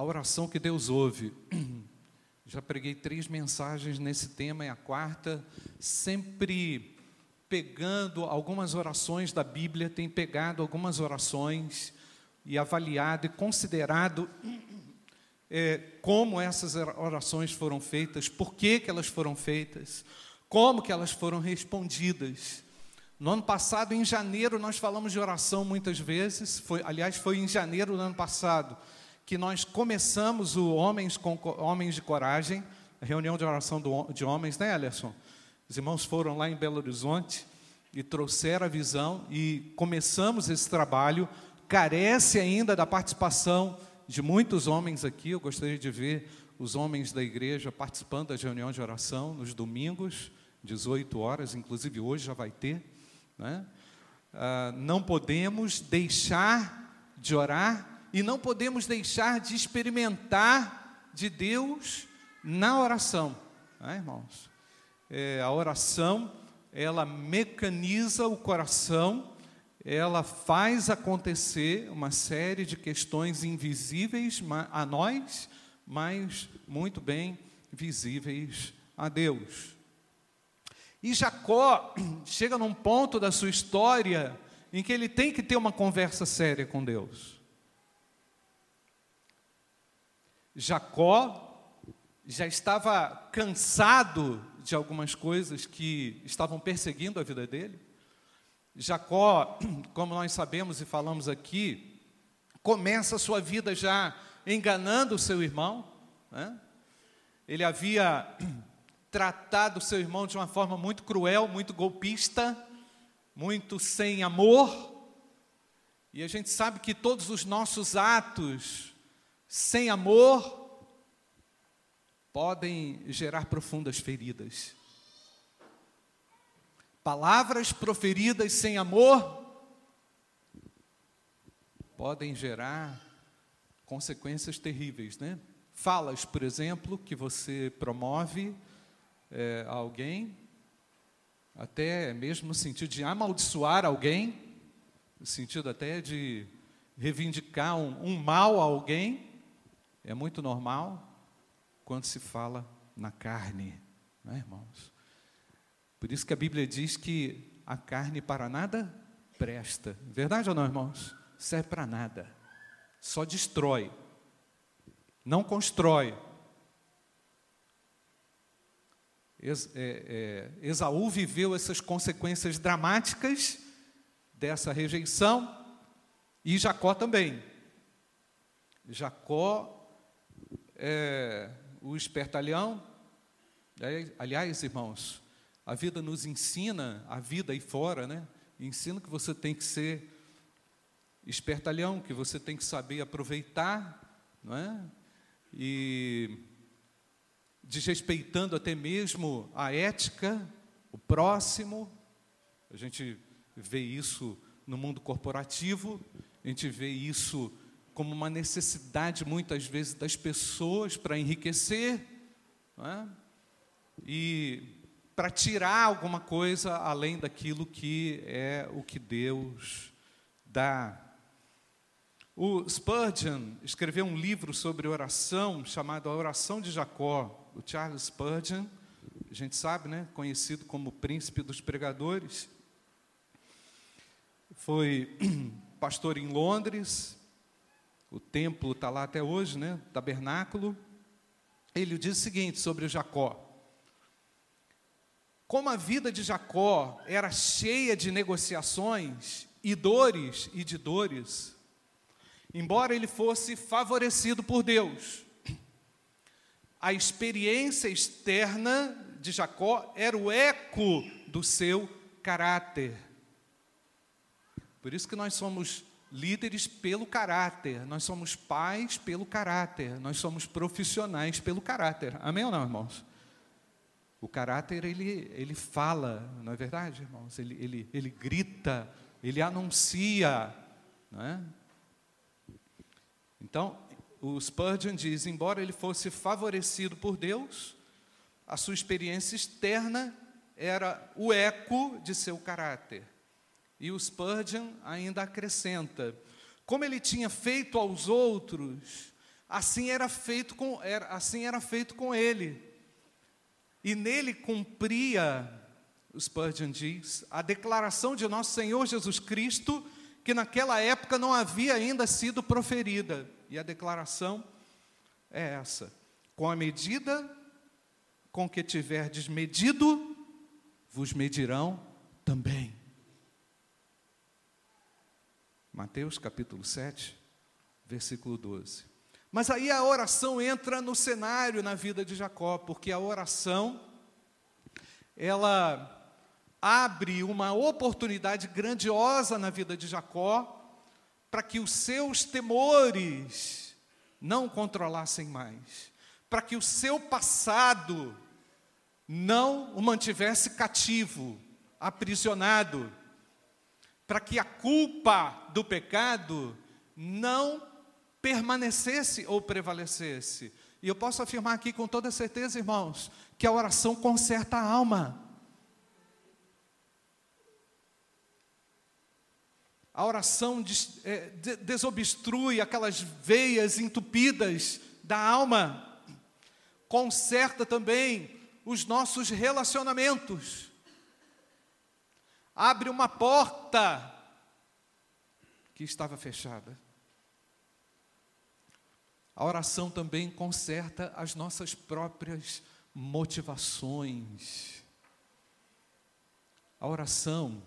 a oração que Deus ouve. Já preguei três mensagens nesse tema, é a quarta, sempre pegando algumas orações da Bíblia, tem pegado algumas orações e avaliado e considerado é, como essas orações foram feitas, por que, que elas foram feitas, como que elas foram respondidas. No ano passado, em janeiro, nós falamos de oração muitas vezes, foi, aliás, foi em janeiro do ano passado, que nós começamos o Homens, com, Homens de Coragem, a reunião de oração do, de homens, né, Alisson? Os irmãos foram lá em Belo Horizonte e trouxeram a visão e começamos esse trabalho. Carece ainda da participação de muitos homens aqui. Eu gostaria de ver os homens da igreja participando das reuniões de oração nos domingos, 18 horas, inclusive hoje já vai ter. Né? Ah, não podemos deixar de orar e não podemos deixar de experimentar de Deus na oração, né, irmãos? É, a oração, ela mecaniza o coração, ela faz acontecer uma série de questões invisíveis a nós, mas muito bem visíveis a Deus. E Jacó chega num ponto da sua história em que ele tem que ter uma conversa séria com Deus. Jacó já estava cansado de algumas coisas que estavam perseguindo a vida dele. Jacó, como nós sabemos e falamos aqui, começa a sua vida já enganando o seu irmão. Né? Ele havia tratado seu irmão de uma forma muito cruel, muito golpista, muito sem amor. E a gente sabe que todos os nossos atos sem amor, podem gerar profundas feridas. Palavras proferidas sem amor podem gerar consequências terríveis, né? Falas, por exemplo, que você promove é, a alguém, até mesmo no sentido de amaldiçoar alguém, no sentido até de reivindicar um, um mal a alguém, é muito normal quando se fala na carne, não é, irmãos? Por isso que a Bíblia diz que a carne para nada presta. Verdade ou não, irmãos? Serve para nada. Só destrói. Não constrói. É, é, Esaú viveu essas consequências dramáticas dessa rejeição e Jacó também. Jacó é, o espertalhão. Aliás, irmãos, a vida nos ensina, a vida aí fora, né? Ensina que você tem que ser espertalhão, que você tem que saber aproveitar, não é? E desrespeitando até mesmo a ética, o próximo. A gente vê isso no mundo corporativo, a gente vê isso como uma necessidade, muitas vezes, das pessoas para enriquecer é? e para tirar alguma coisa além daquilo que é o que Deus dá. O Spurgeon escreveu um livro sobre oração chamado A Oração de Jacó. O Charles Spurgeon, a gente sabe, né, conhecido como o príncipe dos pregadores, foi pastor em Londres, o templo está lá até hoje, né? Tabernáculo. Ele diz o seguinte sobre Jacó: Como a vida de Jacó era cheia de negociações e dores e de dores, embora ele fosse favorecido por Deus, a experiência externa de Jacó era o eco do seu caráter. Por isso que nós somos líderes pelo caráter, nós somos pais pelo caráter, nós somos profissionais pelo caráter. Amém ou não, irmãos? O caráter, ele, ele fala, não é verdade, irmãos? Ele, ele, ele grita, ele anuncia. Não é? Então, o Spurgeon diz: embora ele fosse favorecido por Deus, a sua experiência externa era o eco de seu caráter. E o Spurgeon ainda acrescenta: como ele tinha feito aos outros, assim era feito com, era, assim era feito com ele. E nele cumpria, Spurgeon diz, a declaração de nosso Senhor Jesus Cristo, que naquela época não havia ainda sido proferida. E a declaração é essa: com a medida com que tiverdes medido, vos medirão também. Mateus capítulo 7, versículo 12. Mas aí a oração entra no cenário na vida de Jacó, porque a oração ela abre uma oportunidade grandiosa na vida de Jacó para que os seus temores não controlassem mais, para que o seu passado não o mantivesse cativo, aprisionado, para que a culpa do pecado não permanecesse ou prevalecesse. E eu posso afirmar aqui com toda certeza, irmãos, que a oração conserta a alma. A oração des, é, desobstrui aquelas veias entupidas da alma, conserta também os nossos relacionamentos, abre uma porta que estava fechada. A oração também conserta as nossas próprias motivações. A oração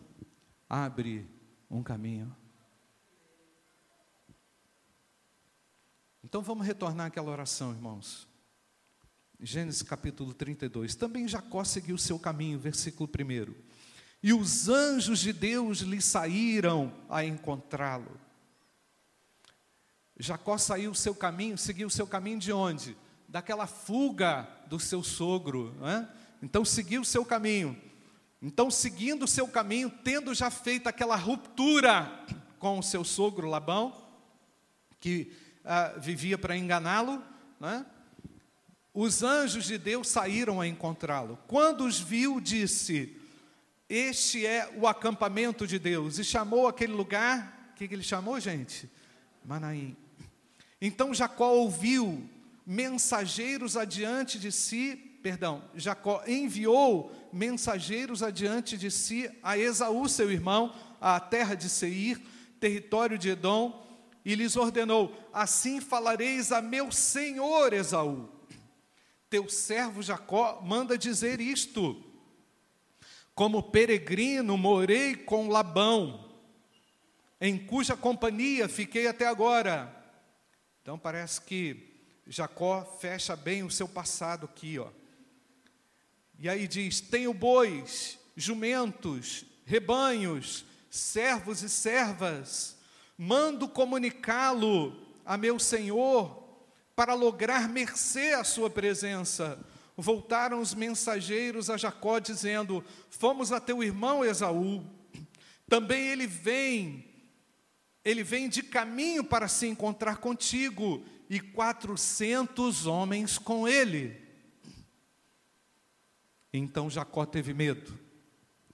abre um caminho. Então vamos retornar àquela oração, irmãos. Gênesis capítulo 32. Também Jacó seguiu seu caminho, versículo 1. E os anjos de Deus lhe saíram a encontrá-lo. Jacó saiu o seu caminho, seguiu o seu caminho de onde? Daquela fuga do seu sogro. Né? Então seguiu o seu caminho. Então, seguindo o seu caminho, tendo já feito aquela ruptura com o seu sogro Labão, que ah, vivia para enganá-lo, né? os anjos de Deus saíram a encontrá-lo. Quando os viu, disse: Este é o acampamento de Deus. E chamou aquele lugar, o que, que ele chamou, gente? Manaim. Então Jacó ouviu mensageiros adiante de si, perdão, Jacó enviou mensageiros adiante de si a Esaú, seu irmão, à terra de Seir, território de Edom, e lhes ordenou: Assim falareis a meu senhor Esaú. Teu servo Jacó manda dizer isto: Como peregrino morei com Labão, em cuja companhia fiquei até agora então parece que Jacó fecha bem o seu passado aqui, ó. E aí diz: Tenho bois, jumentos, rebanhos, servos e servas, mando comunicá-lo a meu senhor para lograr mercê à sua presença. Voltaram os mensageiros a Jacó dizendo: Fomos a teu irmão Esaú. Também ele vem ele vem de caminho para se encontrar contigo, e quatrocentos homens com ele. Então Jacó teve medo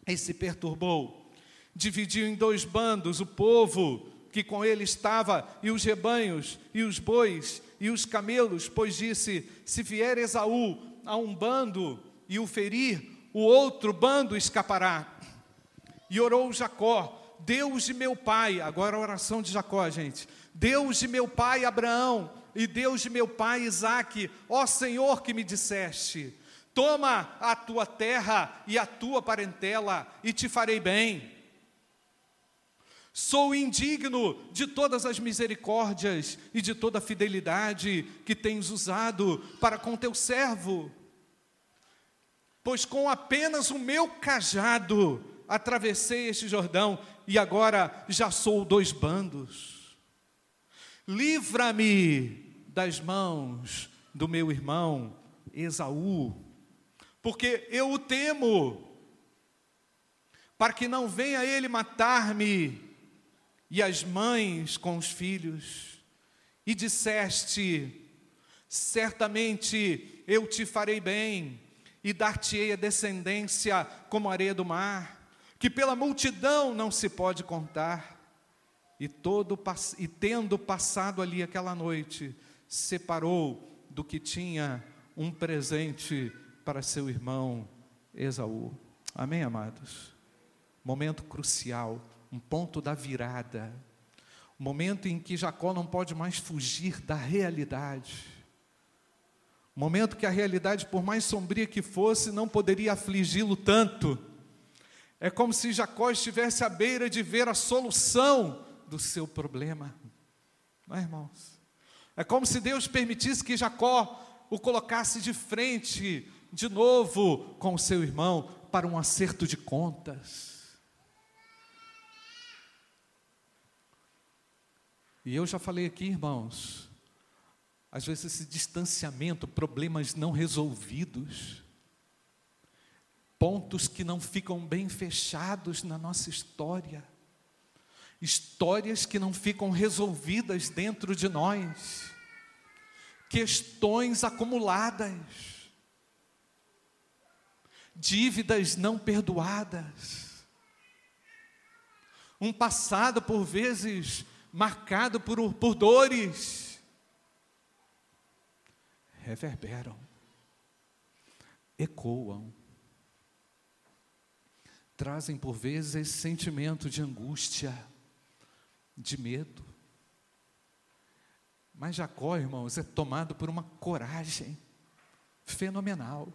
e se perturbou. Dividiu em dois bandos o povo que com ele estava, e os rebanhos, e os bois, e os camelos, pois disse: Se vier Esaú a um bando e o ferir, o outro bando escapará. E orou Jacó, Deus de meu pai, agora a oração de Jacó, gente. Deus de meu pai Abraão e Deus de meu pai Isaque, ó Senhor que me disseste: Toma a tua terra e a tua parentela e te farei bem. Sou indigno de todas as misericórdias e de toda a fidelidade que tens usado para com teu servo. Pois com apenas o meu cajado atravessei este Jordão e agora já sou dois bandos. Livra-me das mãos do meu irmão Esaú, porque eu o temo, para que não venha ele matar-me e as mães com os filhos. E disseste: certamente eu te farei bem e dar-te-ei a descendência como a areia do mar que pela multidão não se pode contar. E, todo, e tendo passado ali aquela noite, separou do que tinha um presente para seu irmão Esaú. Amém, amados? Momento crucial, um ponto da virada, momento em que Jacó não pode mais fugir da realidade. Momento que a realidade, por mais sombria que fosse, não poderia afligi-lo tanto. É como se Jacó estivesse à beira de ver a solução do seu problema. Não é, irmãos? É como se Deus permitisse que Jacó o colocasse de frente de novo com o seu irmão para um acerto de contas. E eu já falei aqui, irmãos, às vezes esse distanciamento, problemas não resolvidos, pontos que não ficam bem fechados na nossa história, histórias que não ficam resolvidas dentro de nós, questões acumuladas, dívidas não perdoadas, um passado por vezes marcado por, por dores, reverberam, ecoam, trazem por vezes esse sentimento de angústia, de medo. Mas Jacó, irmãos, é tomado por uma coragem fenomenal,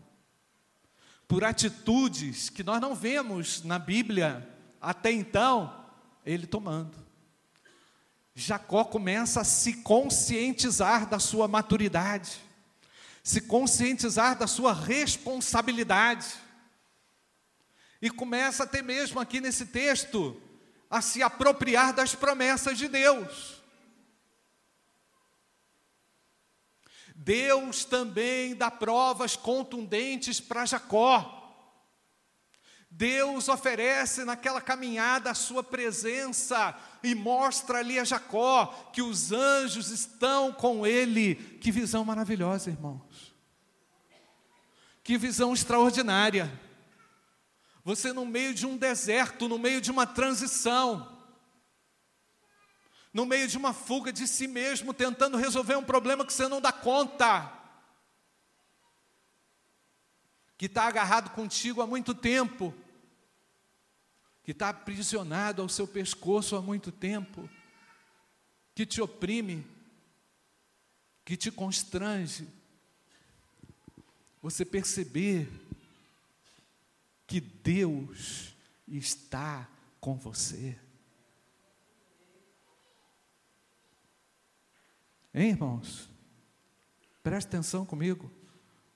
por atitudes que nós não vemos na Bíblia até então, ele tomando. Jacó começa a se conscientizar da sua maturidade, se conscientizar da sua responsabilidade, e começa até mesmo aqui nesse texto a se apropriar das promessas de Deus. Deus também dá provas contundentes para Jacó. Deus oferece naquela caminhada a sua presença e mostra ali a Jacó que os anjos estão com ele. Que visão maravilhosa, irmãos. Que visão extraordinária. Você no meio de um deserto, no meio de uma transição, no meio de uma fuga de si mesmo, tentando resolver um problema que você não dá conta, que está agarrado contigo há muito tempo, que está aprisionado ao seu pescoço há muito tempo, que te oprime, que te constrange, você perceber que Deus está com você. Hein, irmãos? Preste atenção comigo.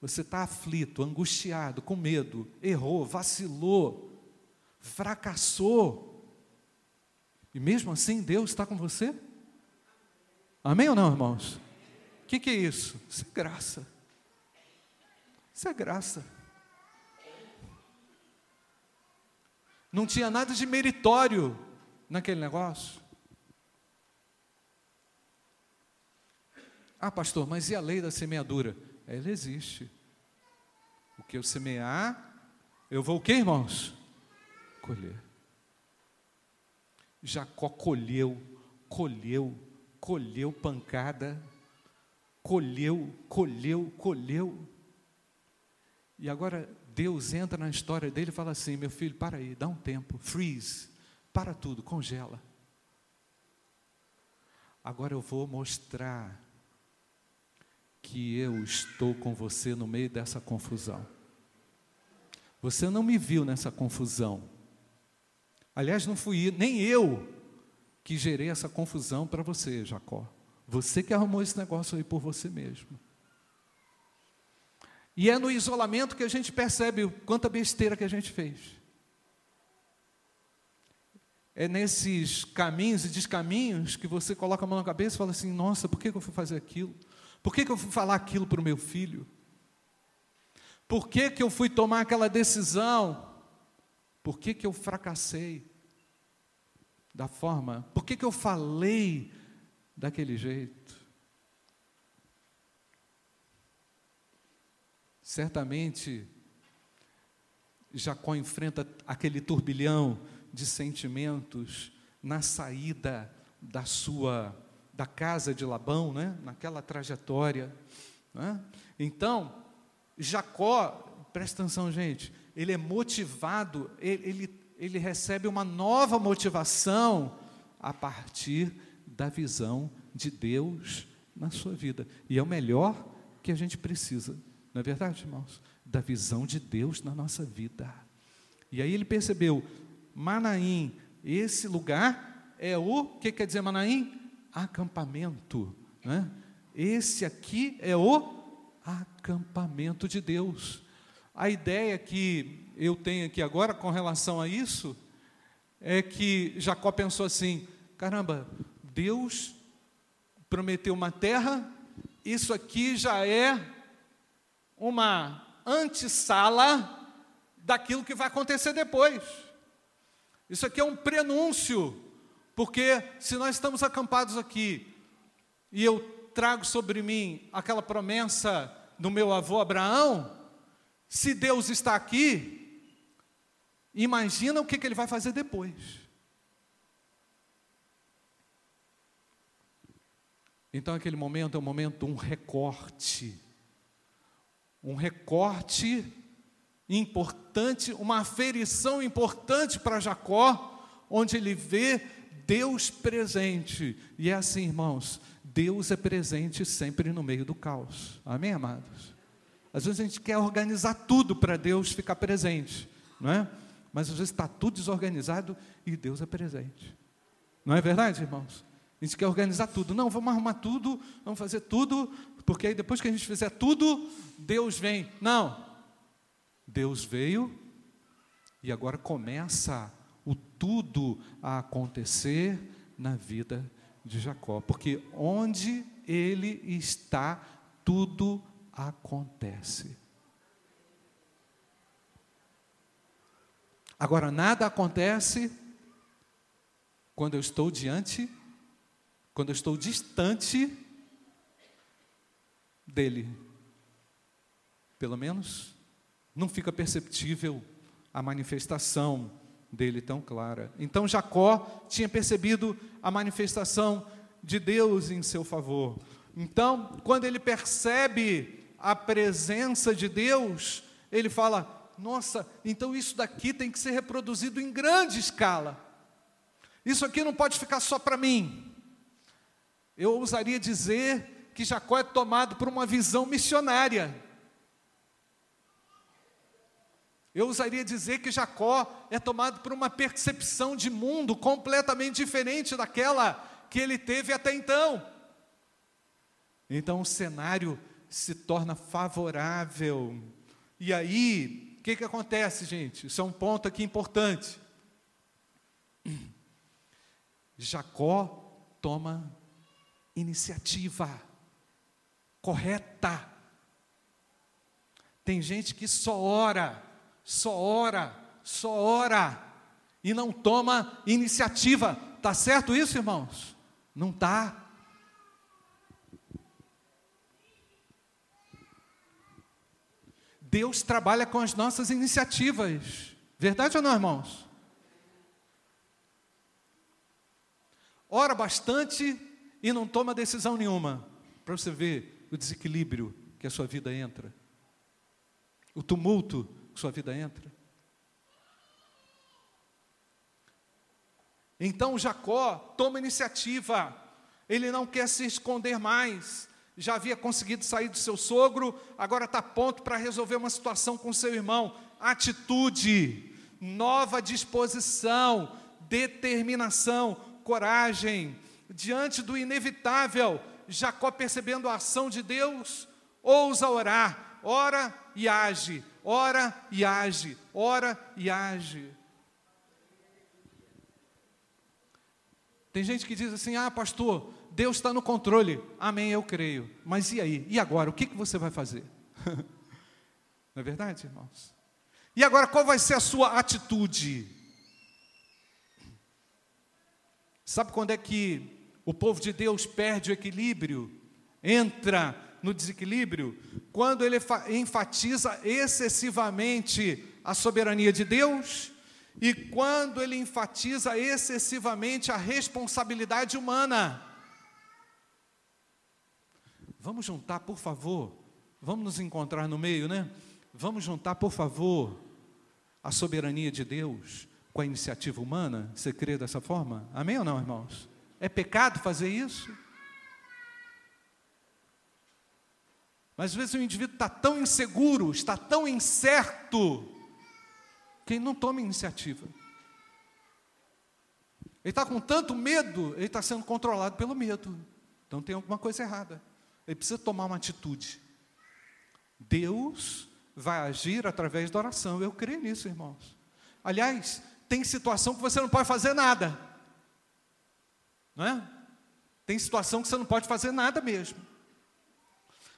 Você está aflito, angustiado, com medo, errou, vacilou, fracassou. E mesmo assim, Deus está com você? Amém ou não, irmãos? O que, que é isso? Isso é graça. Isso é graça. Não tinha nada de meritório naquele negócio. Ah, pastor, mas e a lei da semeadura? Ela existe. O que eu semear, eu vou o quê, irmãos? Colher. Jacó colheu, colheu, colheu pancada, colheu, colheu, colheu. E agora Deus entra na história dele e fala assim: meu filho, para aí, dá um tempo, freeze, para tudo, congela. Agora eu vou mostrar que eu estou com você no meio dessa confusão. Você não me viu nessa confusão, Aliás, não fui nem eu que gerei essa confusão para você, Jacó. Você que arrumou esse negócio aí por você mesmo. E é no isolamento que a gente percebe quanta besteira que a gente fez. É nesses caminhos e descaminhos que você coloca a mão na cabeça e fala assim: nossa, por que eu fui fazer aquilo? Por que eu fui falar aquilo para o meu filho? Por que, que eu fui tomar aquela decisão? Por que, que eu fracassei da forma? Por que, que eu falei daquele jeito? Certamente, Jacó enfrenta aquele turbilhão de sentimentos na saída da sua da casa de Labão, né? naquela trajetória. Né? Então, Jacó, presta atenção, gente, ele é motivado, ele, ele, ele recebe uma nova motivação a partir da visão de Deus na sua vida. E é o melhor que a gente precisa, não é verdade, irmãos? Da visão de Deus na nossa vida. E aí ele percebeu, Manaim, esse lugar é o, que quer dizer Manaim? Acampamento. Né? Esse aqui é o acampamento de Deus. A ideia que eu tenho aqui agora com relação a isso é que Jacó pensou assim: caramba, Deus prometeu uma terra, isso aqui já é uma antessala daquilo que vai acontecer depois. Isso aqui é um prenúncio, porque se nós estamos acampados aqui e eu trago sobre mim aquela promessa do meu avô Abraão, se Deus está aqui, imagina o que, que ele vai fazer depois. Então, aquele momento é um momento, um recorte. Um recorte importante, uma aferição importante para Jacó, onde ele vê Deus presente. E é assim, irmãos, Deus é presente sempre no meio do caos. Amém, amados? Às vezes a gente quer organizar tudo para Deus ficar presente, não é? Mas às vezes está tudo desorganizado e Deus é presente. Não é verdade, irmãos? A gente quer organizar tudo. Não, vamos arrumar tudo, vamos fazer tudo, porque aí depois que a gente fizer tudo, Deus vem. Não. Deus veio e agora começa o tudo a acontecer na vida de Jacó, porque onde ele está, tudo acontece. Agora, nada acontece quando eu estou diante, quando eu estou distante dele. Pelo menos não fica perceptível a manifestação dele tão clara. Então Jacó tinha percebido a manifestação de Deus em seu favor. Então, quando ele percebe a presença de Deus, ele fala: Nossa, então isso daqui tem que ser reproduzido em grande escala. Isso aqui não pode ficar só para mim. Eu ousaria dizer que Jacó é tomado por uma visão missionária. Eu ousaria dizer que Jacó é tomado por uma percepção de mundo completamente diferente daquela que ele teve até então. Então o cenário se torna favorável. E aí, o que, que acontece, gente? Isso é um ponto aqui importante. Jacó toma iniciativa correta. Tem gente que só ora só ora, só ora e não toma iniciativa. Tá certo isso, irmãos? Não tá. Deus trabalha com as nossas iniciativas. Verdade ou não, irmãos? Ora bastante e não toma decisão nenhuma. Para você ver o desequilíbrio que a sua vida entra. O tumulto sua vida entra. Então Jacó toma iniciativa, ele não quer se esconder mais, já havia conseguido sair do seu sogro, agora está pronto para resolver uma situação com seu irmão. Atitude, nova disposição, determinação, coragem, diante do inevitável, Jacó percebendo a ação de Deus, ousa orar, ora e age, ora e age, ora e age. Tem gente que diz assim: ah, pastor, Deus está no controle. Amém, eu creio. Mas e aí? E agora? O que, que você vai fazer? Não é verdade, irmãos? E agora, qual vai ser a sua atitude? Sabe quando é que o povo de Deus perde o equilíbrio? Entra no desequilíbrio, quando ele enfatiza excessivamente a soberania de Deus e quando ele enfatiza excessivamente a responsabilidade humana. Vamos juntar, por favor. Vamos nos encontrar no meio, né? Vamos juntar, por favor, a soberania de Deus com a iniciativa humana. Você crê dessa forma? Amém ou não, irmãos? É pecado fazer isso? Mas às vezes o indivíduo está tão inseguro, está tão incerto, que ele não toma iniciativa. Ele está com tanto medo, ele está sendo controlado pelo medo. Então tem alguma coisa errada. Ele precisa tomar uma atitude. Deus vai agir através da oração. Eu creio nisso, irmãos. Aliás, tem situação que você não pode fazer nada. Não é? Tem situação que você não pode fazer nada mesmo.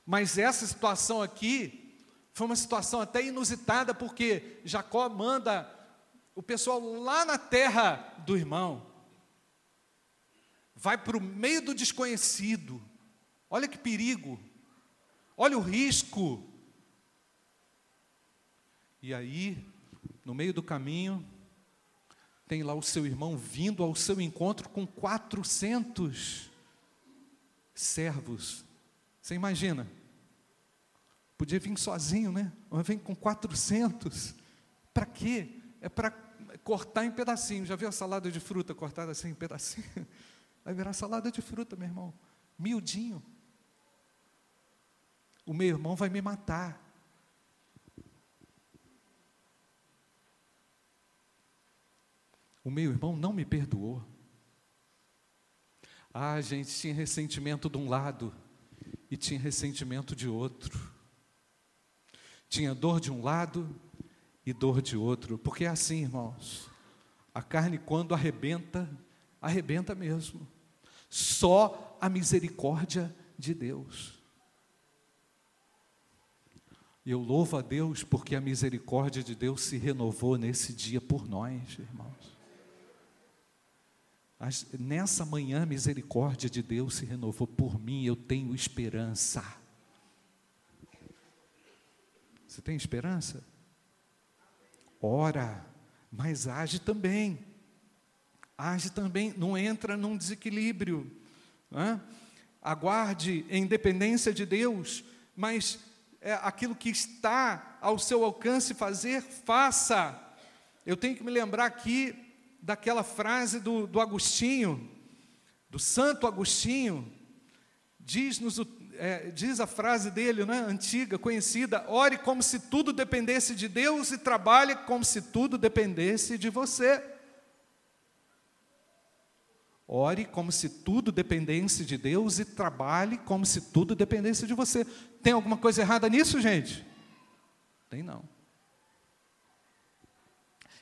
Mas essa situação aqui foi uma situação até inusitada, porque Jacó manda o pessoal lá na terra do irmão, vai para o meio do desconhecido. Olha que perigo, olha o risco. E aí, no meio do caminho, tem lá o seu irmão vindo ao seu encontro com 400 servos. Você imagina? Podia vir sozinho, né? Mas vem com 400. Para quê? É para cortar em pedacinhos. Já viu a salada de fruta cortada assim em pedacinho? Vai virar salada de fruta, meu irmão. Miudinho. O meu irmão vai me matar. O meu irmão não me perdoou. Ah, gente, tinha ressentimento de um lado e tinha ressentimento de outro. Tinha dor de um lado e dor de outro, porque é assim, irmãos. A carne, quando arrebenta, arrebenta mesmo. Só a misericórdia de Deus. E eu louvo a Deus porque a misericórdia de Deus se renovou nesse dia por nós, irmãos. nessa manhã, a misericórdia de Deus se renovou por mim, eu tenho esperança. Você tem esperança? Ora, mas age também. Age também, não entra num desequilíbrio. Né? Aguarde em dependência de Deus, mas é, aquilo que está ao seu alcance fazer, faça. Eu tenho que me lembrar aqui daquela frase do, do Agostinho, do Santo Agostinho, diz-nos é, diz a frase dele, né, antiga, conhecida: ore como se tudo dependesse de Deus e trabalhe como se tudo dependesse de você. Ore como se tudo dependesse de Deus e trabalhe como se tudo dependesse de você. Tem alguma coisa errada nisso, gente? Tem não.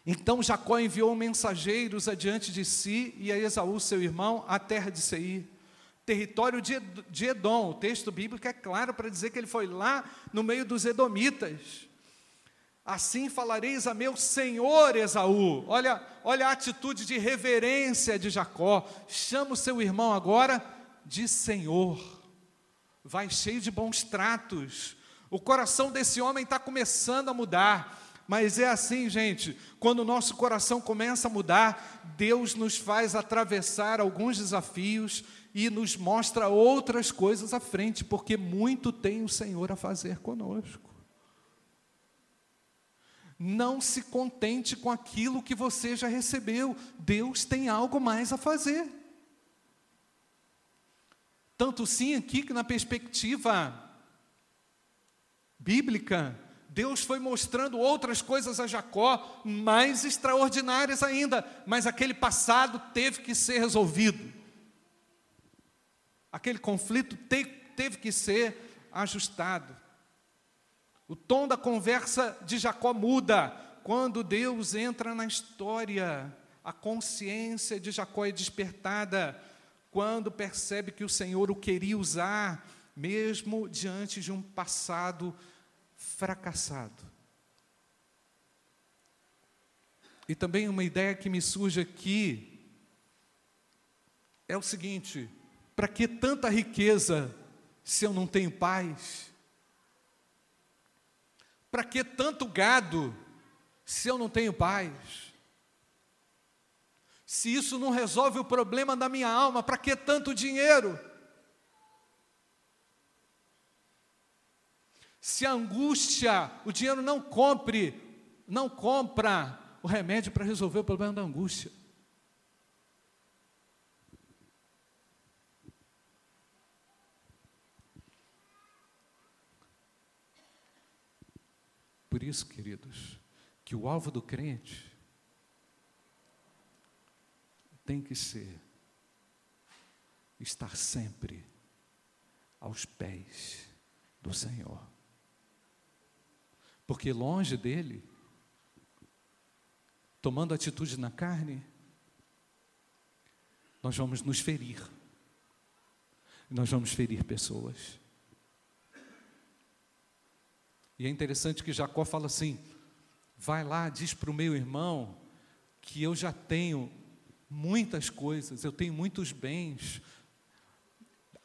Então Jacó enviou mensageiros adiante de si e a Esaú, seu irmão, à terra de Seir território de Edom. O texto bíblico é claro para dizer que ele foi lá no meio dos edomitas. Assim falareis a meu senhor Esaú. Olha, olha a atitude de reverência de Jacó. Chama o seu irmão agora de senhor. Vai cheio de bons tratos. O coração desse homem está começando a mudar. Mas é assim, gente, quando o nosso coração começa a mudar, Deus nos faz atravessar alguns desafios e nos mostra outras coisas à frente, porque muito tem o Senhor a fazer conosco. Não se contente com aquilo que você já recebeu, Deus tem algo mais a fazer. Tanto sim aqui que na perspectiva bíblica, Deus foi mostrando outras coisas a Jacó, mais extraordinárias ainda, mas aquele passado teve que ser resolvido. Aquele conflito te, teve que ser ajustado. O tom da conversa de Jacó muda quando Deus entra na história. A consciência de Jacó é despertada quando percebe que o Senhor o queria usar, mesmo diante de um passado fracassado. E também uma ideia que me surge aqui é o seguinte: para que tanta riqueza se eu não tenho paz? Para que tanto gado se eu não tenho paz? Se isso não resolve o problema da minha alma, para que tanto dinheiro? Se a angústia, o dinheiro não compre, não compra o remédio para resolver o problema da angústia. Por isso, queridos, que o alvo do crente tem que ser estar sempre aos pés do Senhor. Porque longe dele, tomando atitude na carne, nós vamos nos ferir. Nós vamos ferir pessoas. E é interessante que Jacó fala assim: vai lá, diz para o meu irmão que eu já tenho muitas coisas, eu tenho muitos bens.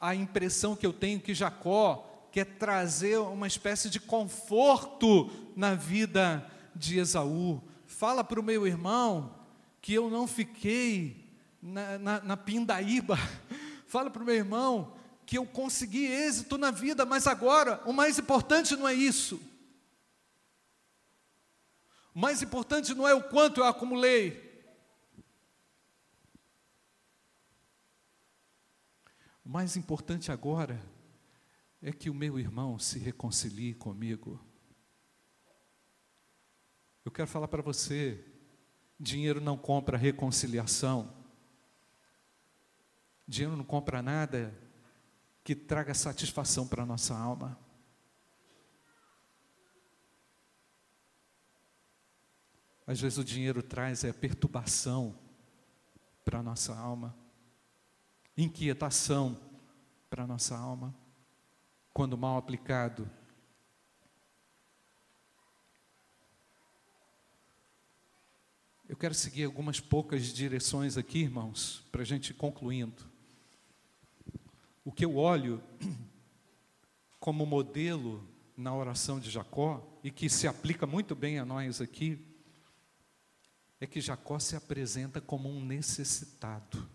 A impressão que eu tenho que Jacó quer trazer uma espécie de conforto na vida de Esaú. Fala para o meu irmão que eu não fiquei na, na, na pindaíba. Fala para o meu irmão que eu consegui êxito na vida, mas agora o mais importante não é isso. O mais importante não é o quanto eu acumulei, O mais importante agora é que o meu irmão se reconcilie comigo. Eu quero falar para você: dinheiro não compra reconciliação, dinheiro não compra nada que traga satisfação para a nossa alma. Às vezes o dinheiro traz é perturbação para a nossa alma inquietação para a nossa alma, quando mal aplicado. Eu quero seguir algumas poucas direções aqui, irmãos, para a gente ir concluindo. O que eu olho como modelo na oração de Jacó, e que se aplica muito bem a nós aqui, é que Jacó se apresenta como um necessitado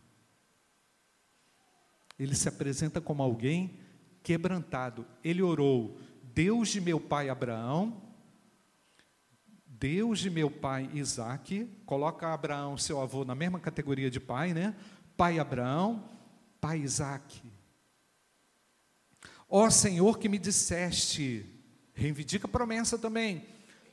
ele se apresenta como alguém quebrantado. Ele orou: Deus de meu pai Abraão, Deus de meu pai Isaac, coloca Abraão, seu avô, na mesma categoria de pai, né? Pai Abraão, pai Isaac. Ó Senhor que me disseste, reivindica a promessa também,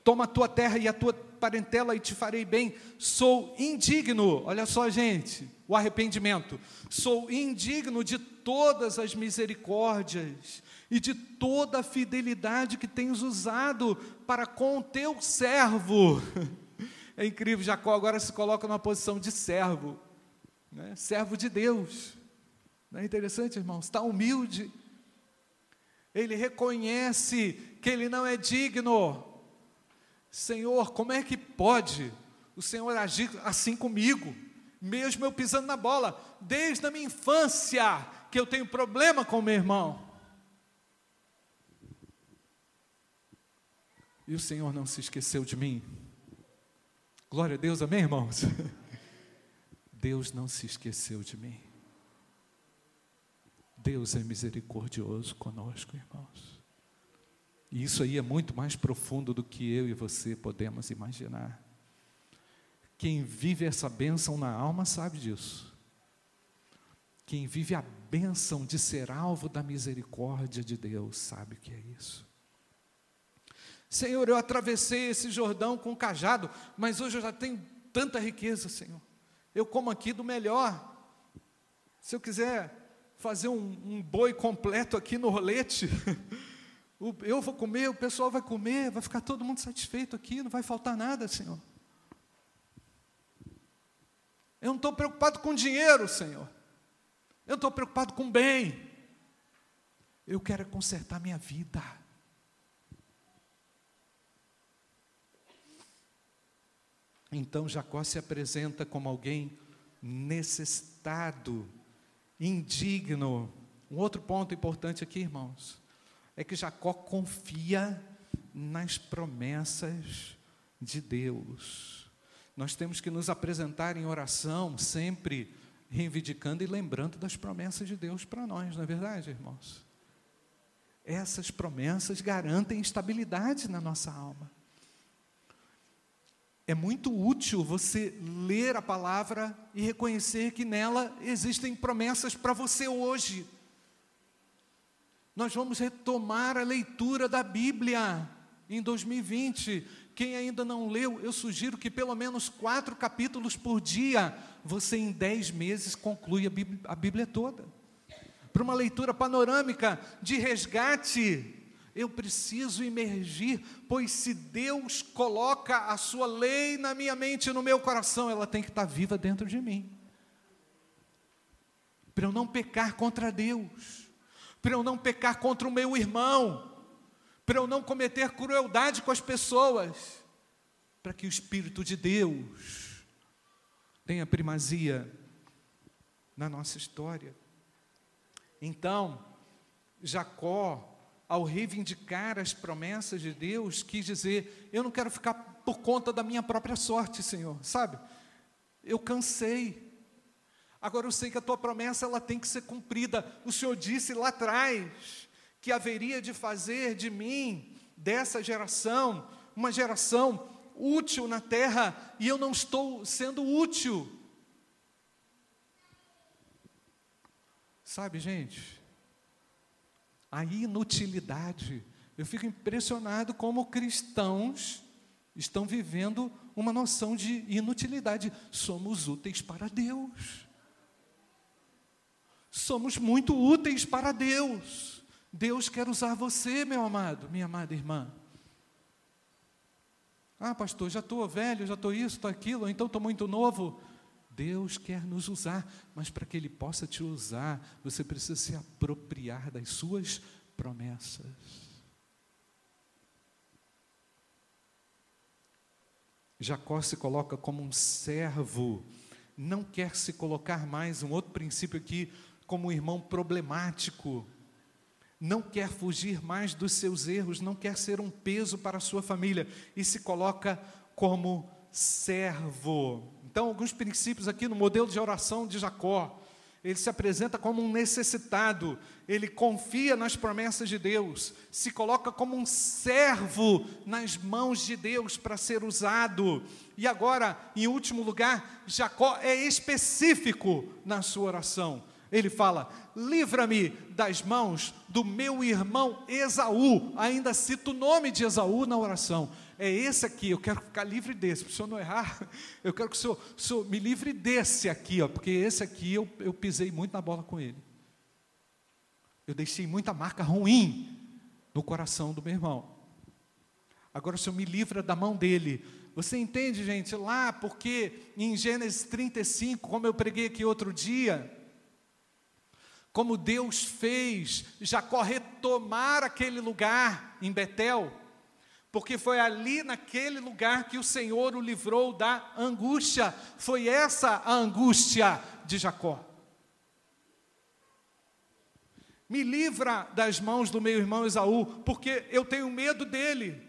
toma a tua terra e a tua parentela e te farei bem. Sou indigno, olha só, gente, o arrependimento. Sou indigno de todas as misericórdias e de toda a fidelidade que tens usado para com o teu servo. É incrível, Jacó agora se coloca numa posição de servo, né? servo de Deus. Não é interessante, irmãos? Está humilde. Ele reconhece que ele não é digno. Senhor, como é que pode o Senhor agir assim comigo? mesmo eu pisando na bola, desde a minha infância, que eu tenho problema com meu irmão. E o Senhor não se esqueceu de mim. Glória a Deus, amém, irmãos? Deus não se esqueceu de mim. Deus é misericordioso conosco, irmãos. E isso aí é muito mais profundo do que eu e você podemos imaginar. Quem vive essa bênção na alma sabe disso. Quem vive a bênção de ser alvo da misericórdia de Deus sabe o que é isso. Senhor, eu atravessei esse Jordão com cajado, mas hoje eu já tenho tanta riqueza, Senhor. Eu como aqui do melhor. Se eu quiser fazer um, um boi completo aqui no rolete, eu vou comer, o pessoal vai comer, vai ficar todo mundo satisfeito aqui, não vai faltar nada, Senhor. Eu não estou preocupado com dinheiro, Senhor. Eu estou preocupado com bem. Eu quero consertar minha vida. Então Jacó se apresenta como alguém necessitado, indigno. Um outro ponto importante aqui, irmãos, é que Jacó confia nas promessas de Deus. Nós temos que nos apresentar em oração, sempre reivindicando e lembrando das promessas de Deus para nós, não é verdade, irmãos? essas promessas garantem estabilidade na nossa alma. É muito útil você ler a palavra e reconhecer que nela existem promessas para você hoje. Nós vamos retomar a leitura da Bíblia em 2020. Quem ainda não leu, eu sugiro que pelo menos quatro capítulos por dia, você em dez meses conclui a Bíblia, a Bíblia toda. Para uma leitura panorâmica de resgate, eu preciso emergir, pois se Deus coloca a sua lei na minha mente e no meu coração, ela tem que estar viva dentro de mim. Para eu não pecar contra Deus, para eu não pecar contra o meu irmão, para eu não cometer crueldade com as pessoas, para que o Espírito de Deus tenha primazia na nossa história. Então, Jacó ao reivindicar as promessas de Deus, quis dizer: eu não quero ficar por conta da minha própria sorte, Senhor, sabe? Eu cansei. Agora eu sei que a tua promessa ela tem que ser cumprida. O Senhor disse lá atrás que haveria de fazer de mim, dessa geração, uma geração útil na terra, e eu não estou sendo útil. Sabe, gente? A inutilidade. Eu fico impressionado como cristãos estão vivendo uma noção de inutilidade. Somos úteis para Deus. Somos muito úteis para Deus. Deus quer usar você, meu amado, minha amada irmã. Ah, pastor, já estou velho, já estou isso, estou aquilo, então estou muito novo. Deus quer nos usar, mas para que Ele possa te usar, você precisa se apropriar das suas promessas. Jacó se coloca como um servo, não quer se colocar mais, um outro princípio aqui, como um irmão problemático, não quer fugir mais dos seus erros, não quer ser um peso para a sua família, e se coloca como servo. Então, alguns princípios aqui no modelo de oração de Jacó. Ele se apresenta como um necessitado, ele confia nas promessas de Deus, se coloca como um servo nas mãos de Deus para ser usado. E agora, em último lugar, Jacó é específico na sua oração. Ele fala: livra-me das mãos do meu irmão Esaú. Ainda cita o nome de Esaú na oração é esse aqui, eu quero ficar livre desse, para o senhor não errar, eu quero que o senhor, o senhor me livre desse aqui, ó, porque esse aqui eu, eu pisei muito na bola com ele. Eu deixei muita marca ruim no coração do meu irmão. Agora o senhor me livra da mão dele. Você entende, gente, lá, porque em Gênesis 35, como eu preguei aqui outro dia, como Deus fez Jacó retomar aquele lugar em Betel, porque foi ali naquele lugar que o Senhor o livrou da angústia. Foi essa a angústia de Jacó. Me livra das mãos do meu irmão Esaú, porque eu tenho medo dele.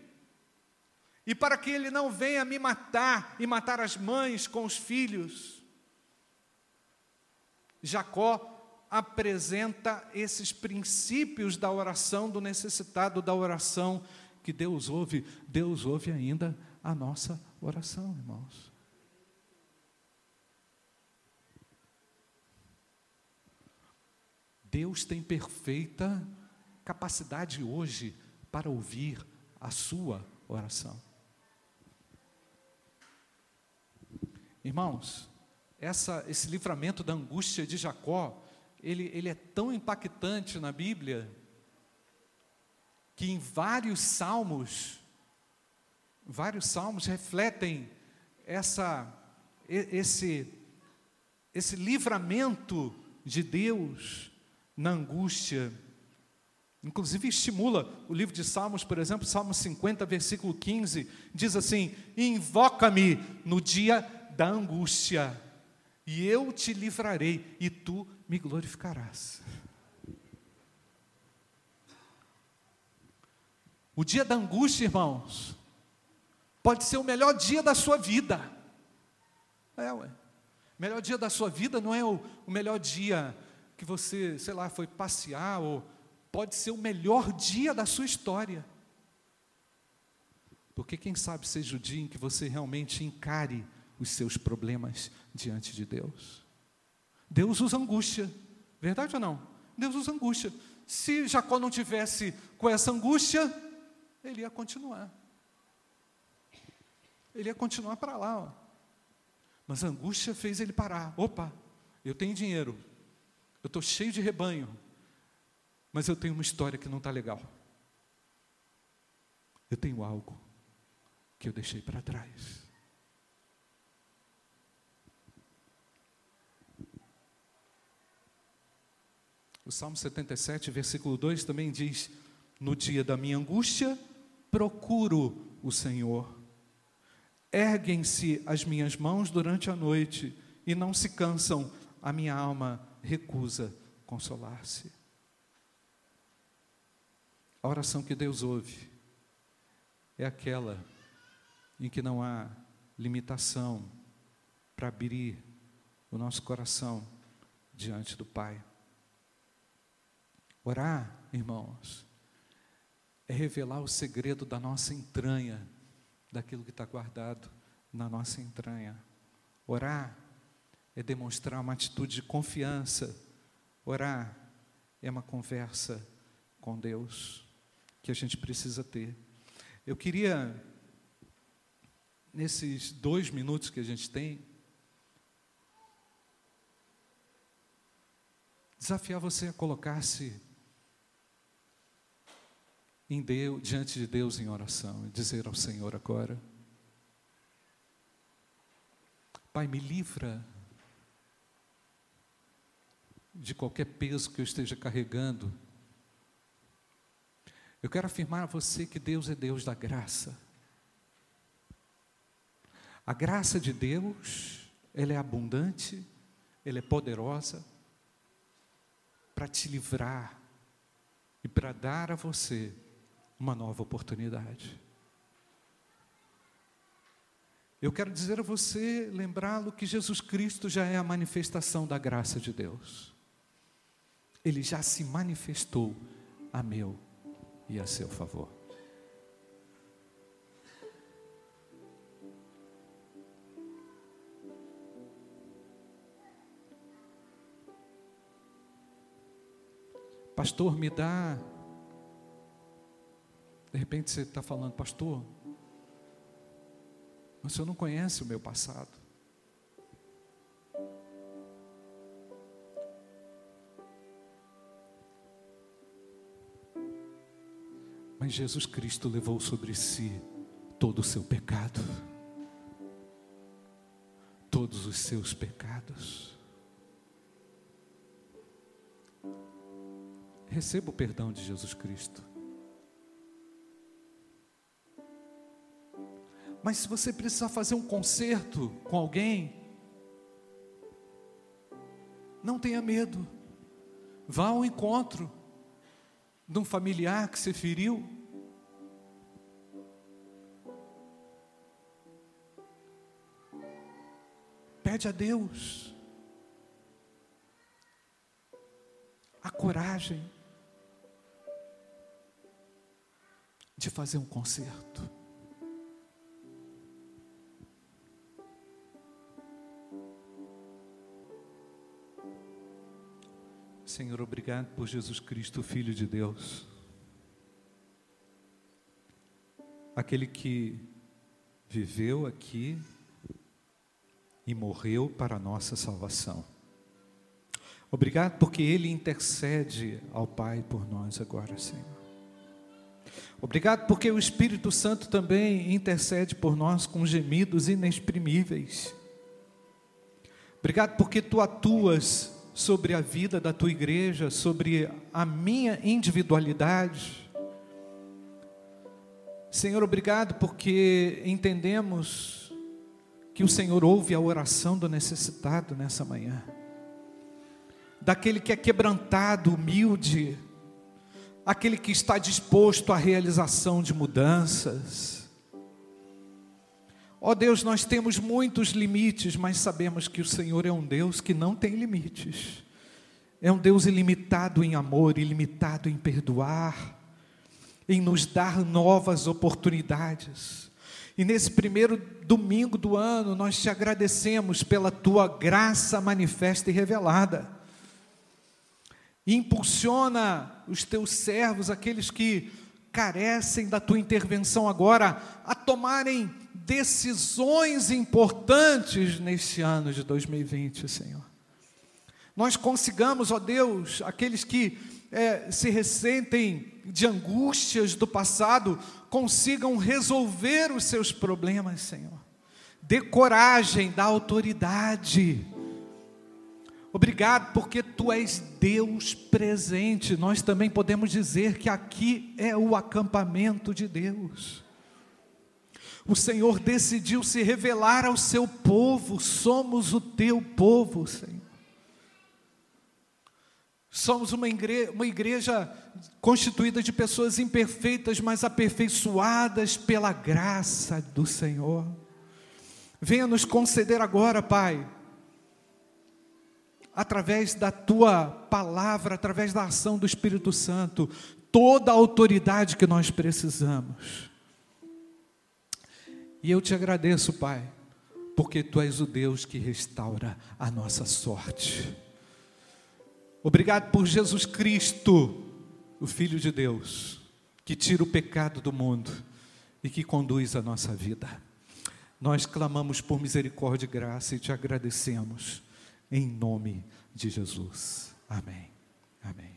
E para que ele não venha me matar e matar as mães com os filhos. Jacó apresenta esses princípios da oração do necessitado, da oração que Deus ouve, Deus ouve ainda a nossa oração, irmãos. Deus tem perfeita capacidade hoje para ouvir a sua oração. Irmãos, essa, esse livramento da angústia de Jacó, ele, ele é tão impactante na Bíblia, que em vários salmos, vários salmos refletem essa, esse, esse livramento de Deus na angústia. Inclusive estimula o livro de Salmos, por exemplo, Salmo 50, versículo 15, diz assim: Invoca-me no dia da angústia, e eu te livrarei, e tu me glorificarás. O dia da angústia, irmãos, pode ser o melhor dia da sua vida. É, ué. O melhor dia da sua vida não é o, o melhor dia que você, sei lá, foi passear ou pode ser o melhor dia da sua história. Porque quem sabe seja o dia em que você realmente encare os seus problemas diante de Deus. Deus usa angústia, verdade ou não? Deus usa angústia. Se Jacó não tivesse com essa angústia, ele ia continuar. Ele ia continuar para lá. Ó. Mas a angústia fez ele parar. Opa, eu tenho dinheiro, eu estou cheio de rebanho, mas eu tenho uma história que não está legal. Eu tenho algo que eu deixei para trás. O Salmo 77, versículo 2 também diz: No dia da minha angústia, procuro o Senhor. Erguem-se as minhas mãos durante a noite e não se cansam, a minha alma recusa consolar-se. A oração que Deus ouve é aquela em que não há limitação para abrir o nosso coração diante do Pai. Orar, irmãos, é revelar o segredo da nossa entranha, daquilo que está guardado na nossa entranha. Orar é demonstrar uma atitude de confiança. Orar é uma conversa com Deus que a gente precisa ter. Eu queria, nesses dois minutos que a gente tem, desafiar você a colocar-se em Deus, diante de Deus em oração e dizer ao Senhor agora: Pai, me livra de qualquer peso que eu esteja carregando. Eu quero afirmar a você que Deus é Deus da graça. A graça de Deus, ela é abundante, ela é poderosa para te livrar e para dar a você uma nova oportunidade. Eu quero dizer a você, lembrá-lo que Jesus Cristo já é a manifestação da graça de Deus. Ele já se manifestou a meu e a seu favor. Pastor, me dá de repente você está falando, pastor, mas o senhor não conhece o meu passado. Mas Jesus Cristo levou sobre si todo o seu pecado, todos os seus pecados. Receba o perdão de Jesus Cristo. Mas se você precisar fazer um concerto com alguém, não tenha medo. Vá ao encontro de um familiar que você feriu. Pede a Deus a coragem de fazer um concerto. Senhor, obrigado por Jesus Cristo, Filho de Deus. Aquele que viveu aqui e morreu para a nossa salvação. Obrigado porque Ele intercede ao Pai por nós agora, Senhor. Obrigado porque o Espírito Santo também intercede por nós com gemidos inexprimíveis. Obrigado porque Tu atuas sobre a vida da tua igreja, sobre a minha individualidade. Senhor, obrigado porque entendemos que o Senhor ouve a oração do necessitado nessa manhã, daquele que é quebrantado, humilde, aquele que está disposto à realização de mudanças Ó oh Deus, nós temos muitos limites, mas sabemos que o Senhor é um Deus que não tem limites. é um Deus ilimitado em amor, ilimitado em perdoar, em nos dar novas oportunidades. E nesse primeiro domingo do ano, nós te agradecemos pela tua graça manifesta e revelada. E impulsiona os teus servos, aqueles que carecem da tua intervenção agora, a tomarem decisões importantes neste ano de 2020, Senhor. Nós consigamos, ó Deus, aqueles que é, se ressentem de angústias do passado, consigam resolver os seus problemas, Senhor. Dê coragem, dá autoridade. Obrigado, porque tu és Deus presente. Nós também podemos dizer que aqui é o acampamento de Deus. O Senhor decidiu se revelar ao seu povo, somos o teu povo, Senhor. Somos uma igreja, uma igreja constituída de pessoas imperfeitas, mas aperfeiçoadas pela graça do Senhor. Venha nos conceder agora, Pai, através da tua palavra, através da ação do Espírito Santo, toda a autoridade que nós precisamos. E eu te agradeço, Pai, porque tu és o Deus que restaura a nossa sorte. Obrigado por Jesus Cristo, o Filho de Deus, que tira o pecado do mundo e que conduz a nossa vida. Nós clamamos por misericórdia e graça e te agradecemos, em nome de Jesus. Amém. Amém.